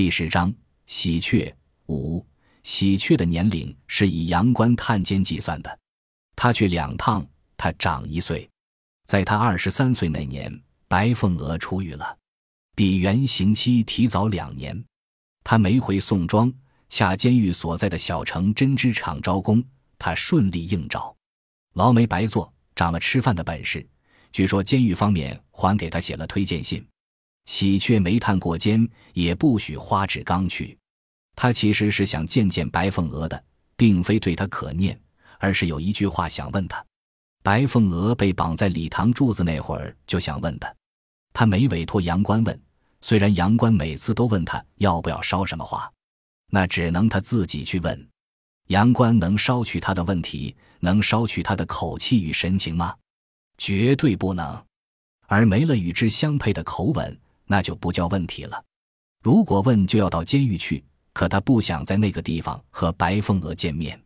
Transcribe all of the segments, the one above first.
第十章喜鹊五。喜鹊的年龄是以阳关探监计算的，他去两趟，他长一岁。在他二十三岁那年，白凤娥出狱了，比原刑期提早两年。他没回宋庄，恰监狱所在的小城针织厂招工，他顺利应召，劳没白做，长了吃饭的本事。据说监狱方面还给他写了推荐信。喜鹊没探过肩，也不许花志刚去。他其实是想见见白凤娥的，并非对他可念，而是有一句话想问他。白凤娥被绑在礼堂柱子那会儿，就想问他。他没委托杨官问，虽然杨官每次都问他要不要捎什么话，那只能他自己去问。杨官能捎去他的问题，能捎去他的口气与神情吗？绝对不能。而没了与之相配的口吻。那就不叫问题了。如果问，就要到监狱去。可他不想在那个地方和白凤娥见面，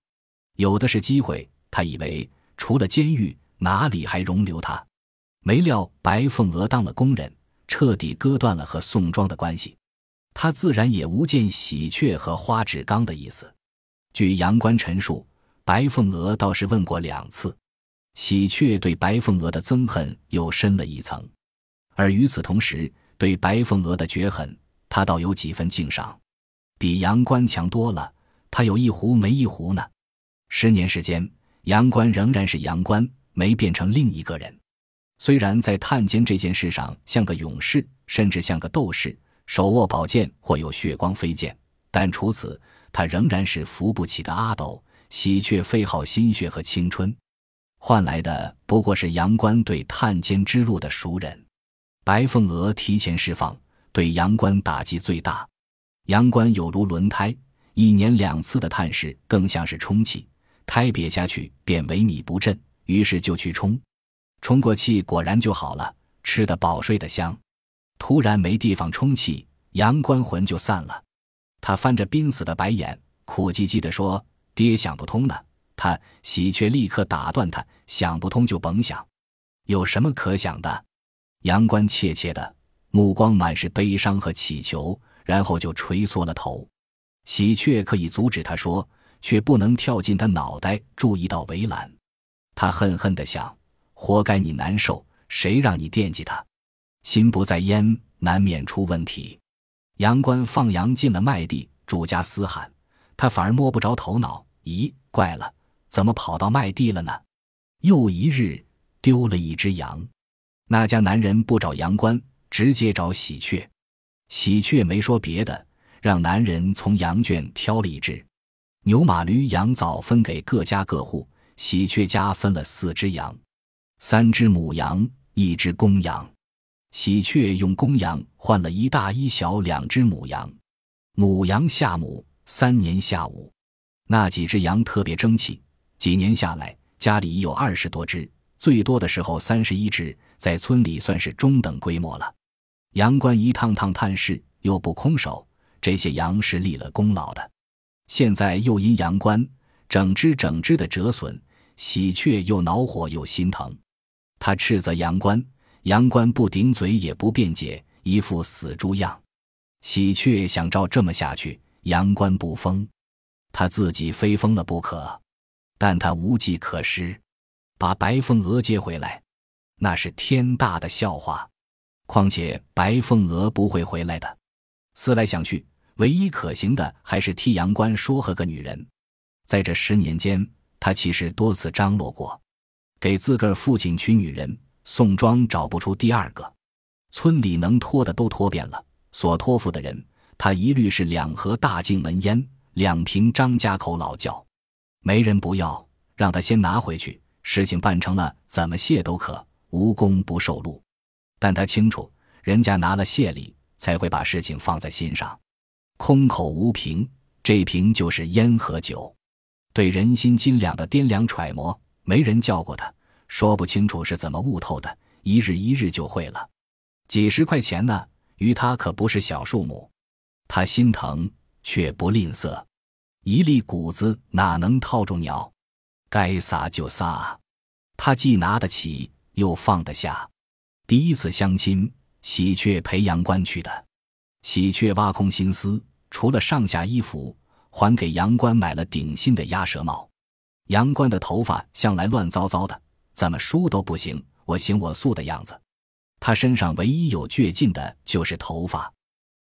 有的是机会。他以为除了监狱，哪里还容留他？没料白凤娥当了工人，彻底割断了和宋庄的关系。他自然也无见喜鹊和花纸刚的意思。据杨官陈述，白凤娥倒是问过两次，喜鹊对白凤娥的憎恨又深了一层。而与此同时，对白凤娥的绝恨，他倒有几分敬赏，比杨官强多了。他有一壶没一壶呢。十年时间，杨官仍然是杨官，没变成另一个人。虽然在探监这件事上像个勇士，甚至像个斗士，手握宝剑或有血光飞溅，但除此，他仍然是扶不起的阿斗，喜鹊费耗心血和青春，换来的不过是杨官对探监之路的熟人。白凤娥提前释放，对阳关打击最大。阳关有如轮胎，一年两次的探视更像是充气，胎瘪下去便萎靡不振，于是就去充。充过气果然就好了，吃得饱，睡得香。突然没地方充气，阳关魂就散了。他翻着濒死的白眼，苦唧唧地说：“爹想不通呢。”他喜鹊立刻打断他：“想不通就甭想，有什么可想的？”杨官怯怯的目光满是悲伤和乞求，然后就垂缩了头。喜鹊可以阻止他说，却不能跳进他脑袋筑一道围栏。他恨恨地想：活该你难受，谁让你惦记他？心不在焉，难免出问题。杨官放羊进了麦地，主家嘶喊，他反而摸不着头脑。咦，怪了，怎么跑到麦地了呢？又一日，丢了一只羊。那家男人不找杨官，直接找喜鹊。喜鹊没说别的，让男人从羊圈挑了一只牛、马、驴、羊枣分给各家各户。喜鹊家分了四只羊，三只母羊，一只公羊。喜鹊用公羊换了一大一小两只母羊，母羊下母三年下午。那几只羊特别争气，几年下来，家里已有二十多只。最多的时候三十一只，在村里算是中等规模了。杨官一趟趟探视，又不空手，这些羊是立了功劳的。现在又因杨官整只整只的折损，喜鹊又恼火又心疼。他斥责杨官，杨官不顶嘴也不辩解，一副死猪样。喜鹊想照这么下去，杨官不疯，他自己非疯了不可，但他无计可施。把白凤娥接回来，那是天大的笑话。况且白凤娥不会回来的。思来想去，唯一可行的还是替杨官说和个女人。在这十年间，他其实多次张罗过，给自个儿父亲娶女人。宋庄找不出第二个，村里能托的都托遍了，所托付的人，他一律是两盒大镜门烟，两瓶张家口老窖，没人不要，让他先拿回去。事情办成了，怎么谢都可，无功不受禄。但他清楚，人家拿了谢礼，才会把事情放在心上。空口无凭，这瓶就是烟和酒，对人心斤两的掂量揣摩，没人教过他，说不清楚是怎么悟透的。一日一日就会了。几十块钱呢，于他可不是小数目。他心疼，却不吝啬。一粒谷子哪能套住鸟？该撒就撒，他既拿得起，又放得下。第一次相亲，喜鹊陪杨关去的，喜鹊挖空心思，除了上下衣服，还给杨关买了顶新的鸭舌帽。杨关的头发向来乱糟糟的，怎么梳都不行，我行我素的样子。他身上唯一有倔劲的就是头发，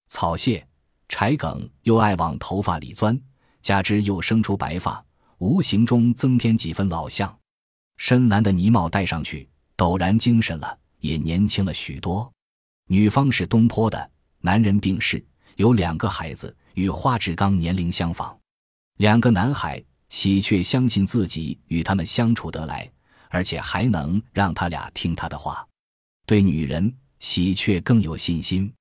草屑、柴梗又爱往头发里钻，加之又生出白发，无形中增添几分老相。深蓝的呢帽戴上去，陡然精神了，也年轻了许多。女方是东坡的，男人病逝，有两个孩子，与花志刚年龄相仿。两个男孩，喜鹊相信自己与他们相处得来，而且还能让他俩听他的话。对女人，喜鹊更有信心。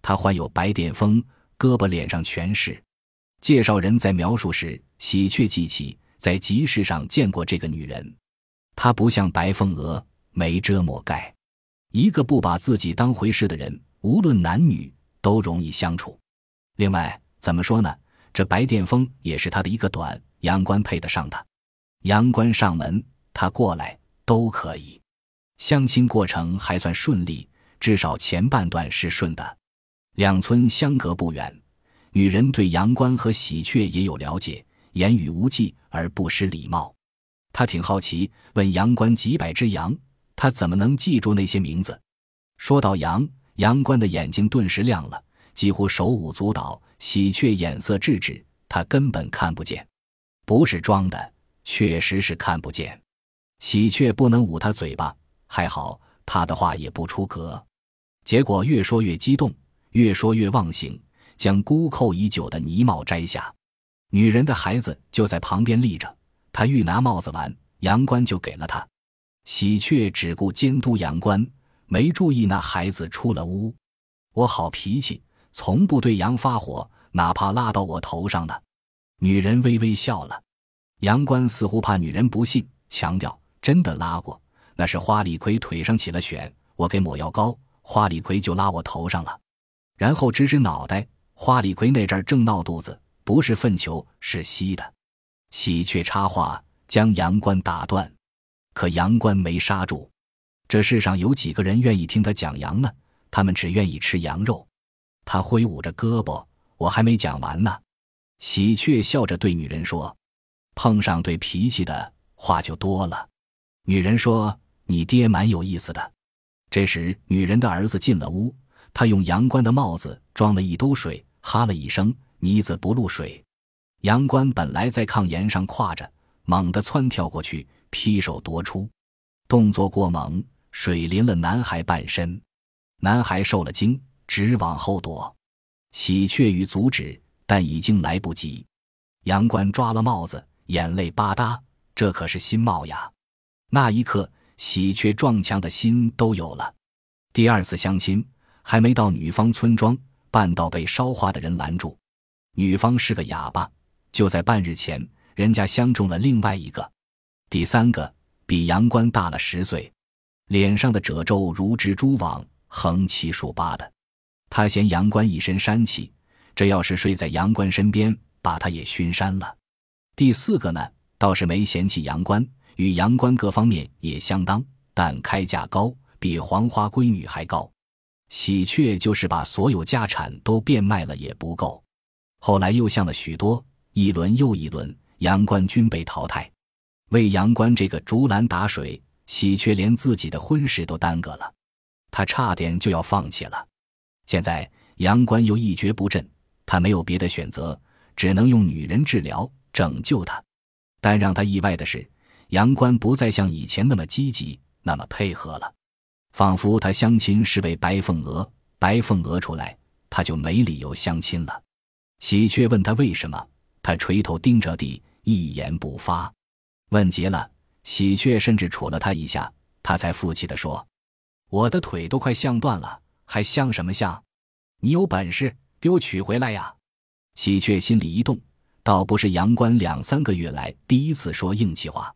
他患有白癜风，胳膊脸上全是。介绍人在描述时，喜鹊记起在集市上见过这个女人。她不像白凤娥，没遮没盖。一个不把自己当回事的人，无论男女都容易相处。另外，怎么说呢？这白癜风也是他的一个短，阳关配得上他。阳关上门，他过来都可以。相亲过程还算顺利，至少前半段是顺的。两村相隔不远，女人对阳关和喜鹊也有了解，言语无忌而不失礼貌。他挺好奇，问阳关几百只羊，他怎么能记住那些名字？说到羊，杨官的眼睛顿时亮了，几乎手舞足蹈。喜鹊眼色制止，他根本看不见，不是装的，确实是看不见。喜鹊不能捂他嘴巴，还好他的话也不出格。结果越说越激动，越说越忘形，将箍扣已久的呢帽摘下，女人的孩子就在旁边立着。他欲拿帽子玩，杨官就给了他。喜鹊只顾监督杨官，没注意那孩子出了屋。我好脾气，从不对羊发火，哪怕拉到我头上呢。女人微微笑了。杨官似乎怕女人不信，强调真的拉过。那是花李逵腿上起了癣，我给抹药膏，花李逵就拉我头上了。然后指指脑袋，花李逵那阵儿正闹肚子，不是粪球，是稀的。喜鹊插话，将杨官打断，可杨官没刹住。这世上有几个人愿意听他讲羊呢？他们只愿意吃羊肉。他挥舞着胳膊，我还没讲完呢。喜鹊笑着对女人说：“碰上对脾气的话就多了。”女人说：“你爹蛮有意思的。”这时，女人的儿子进了屋，他用杨官的帽子装了一兜水，哈了一声，呢子不露水。杨官本来在炕沿上跨着，猛地窜跳过去，劈手夺出，动作过猛，水淋了男孩半身。男孩受了惊，直往后躲。喜鹊欲阻止，但已经来不及。杨官抓了帽子，眼泪吧嗒，这可是新帽呀！那一刻，喜鹊撞墙的心都有了。第二次相亲，还没到女方村庄，半道被烧化的人拦住。女方是个哑巴。就在半日前，人家相中了另外一个，第三个比杨关大了十岁，脸上的褶皱如蜘蛛网，横七竖八的。他嫌杨关一身膻气，这要是睡在杨关身边，把他也熏膻了。第四个呢，倒是没嫌弃杨关，与杨关各方面也相当，但开价高，比黄花闺女还高。喜鹊就是把所有家产都变卖了也不够。后来又像了许多。一轮又一轮，杨关均被淘汰。为杨官这个竹篮打水，喜鹊连自己的婚事都耽搁了，他差点就要放弃了。现在杨官又一蹶不振，他没有别的选择，只能用女人治疗拯救他。但让他意外的是，杨官不再像以前那么积极，那么配合了，仿佛他相亲是为白凤娥，白凤娥出来，他就没理由相亲了。喜鹊问他为什么。他垂头盯着地，一言不发。问急了，喜鹊甚至杵了他一下，他才负气地说：“我的腿都快像断了，还像什么像？你有本事给我取回来呀！”喜鹊心里一动，倒不是杨官两三个月来第一次说硬气话，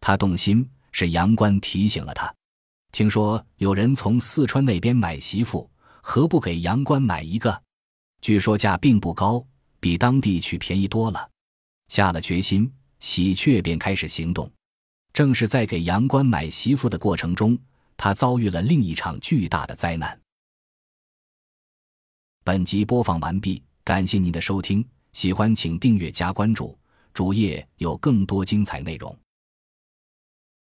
他动心是杨官提醒了他。听说有人从四川那边买媳妇，何不给杨官买一个？据说价并不高。比当地去便宜多了，下了决心，喜鹊便开始行动。正是在给杨官买媳妇的过程中，他遭遇了另一场巨大的灾难。本集播放完毕，感谢您的收听，喜欢请订阅加关注，主页有更多精彩内容。